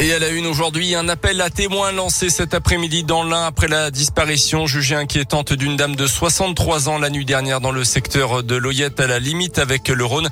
Et à la une aujourd'hui, un appel à témoins lancé cet après-midi dans l'Ain après la disparition jugée inquiétante d'une dame de 63 ans la nuit dernière dans le secteur de Loyette à la limite avec le Rhône.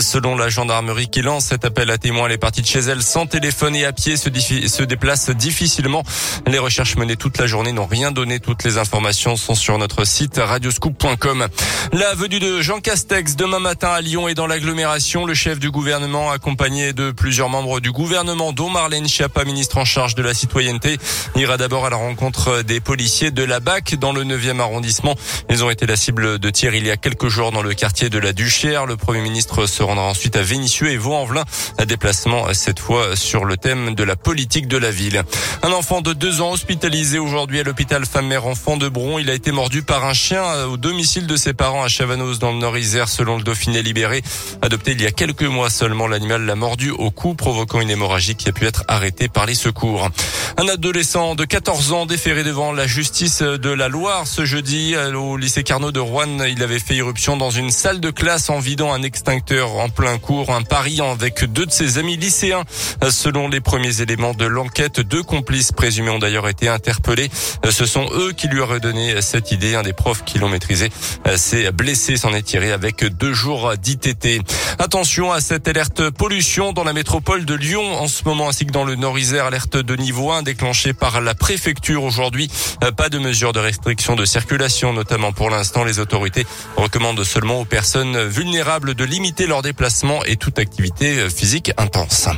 Selon la gendarmerie qui lance cet appel à témoins, les parties de chez elle sans téléphone et à pied se, se déplacent difficilement. Les recherches menées toute la journée n'ont rien donné. Toutes les informations sont sur notre site radioscoop.com. La venue de Jean Castex demain matin à Lyon et dans l'agglomération. Le chef du gouvernement accompagné de plusieurs membres du gouvernement dont Marlène Schiappa, ministre en charge de la citoyenneté, ira d'abord à la rencontre des policiers de la BAC dans le 9e arrondissement. Ils ont été la cible de tir il y a quelques jours dans le quartier de la Duchère. Le Premier ministre se rendra ensuite à Vénissieux et Vaux-en-Velin. Un déplacement cette fois sur le thème de la politique de la ville. Un enfant de deux ans hospitalisé aujourd'hui à l'hôpital femme-mère-enfant de Bron. Il a été mordu par un chien au domicile de ses parents à Chavanoz dans le Nord-Isère selon le Dauphiné libéré. Adopté il y a quelques mois seulement, l'animal l'a mordu au cou provoquant une hémorragie qui a pu être arrêté par les secours. Un adolescent de 14 ans déféré devant la justice de la Loire ce jeudi au lycée Carnot de Rouen. Il avait fait irruption dans une salle de classe en vidant un extincteur en plein cours, un pari avec deux de ses amis lycéens. Selon les premiers éléments de l'enquête, deux complices présumés ont d'ailleurs été interpellés. Ce sont eux qui lui auraient donné cette idée. Un des profs qui l'ont maîtrisé s'est blessé, s'en est tiré avec deux jours d'ITT. Attention à cette alerte pollution dans la métropole de Lyon en ce moment ainsi que dans le Nord-Isère, alerte de niveau 1 déclenchée par la préfecture aujourd'hui. Euh, pas de mesures de restriction de circulation, notamment pour l'instant. Les autorités recommandent seulement aux personnes vulnérables de limiter leurs déplacements et toute activité physique intense.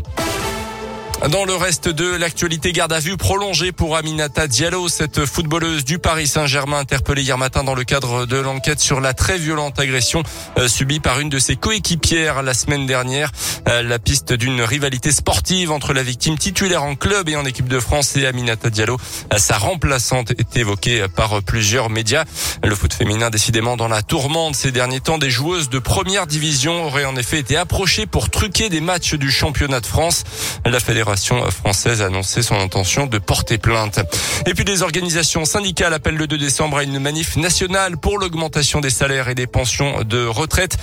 Dans le reste de l'actualité, garde à vue prolongée pour Aminata Diallo, cette footballeuse du Paris Saint-Germain interpellée hier matin dans le cadre de l'enquête sur la très violente agression euh, subie par une de ses coéquipières la semaine dernière. Euh, la piste d'une rivalité sportive entre la victime titulaire en club et en équipe de France et Aminata Diallo, euh, sa remplaçante, est évoquée par plusieurs médias. Le foot féminin décidément dans la tourmente ces derniers temps. Des joueuses de première division auraient en effet été approchées pour truquer des matchs du championnat de France. La fédération française a annoncé son intention de porter plainte. Et puis les organisations syndicales appellent le 2 décembre à une manif nationale pour l'augmentation des salaires et des pensions de retraite.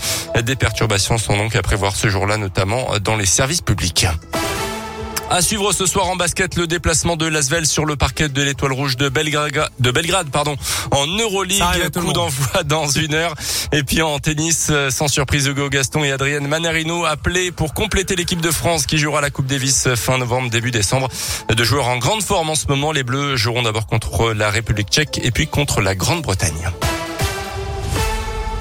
Des perturbations sont donc à prévoir ce jour-là, notamment dans les services publics. À suivre ce soir en basket le déplacement de Lasvel sur le parquet de l'Étoile Rouge de Belgrade, de Belgrade pardon, en Euroleague. Coup d'envoi dans une heure. Et puis en tennis, euh, sans surprise, Hugo Gaston et Adrienne Manarino appelés pour compléter l'équipe de France qui jouera la Coupe Davis fin novembre, début décembre. De joueurs en grande forme en ce moment, les Bleus joueront d'abord contre la République tchèque et puis contre la Grande-Bretagne.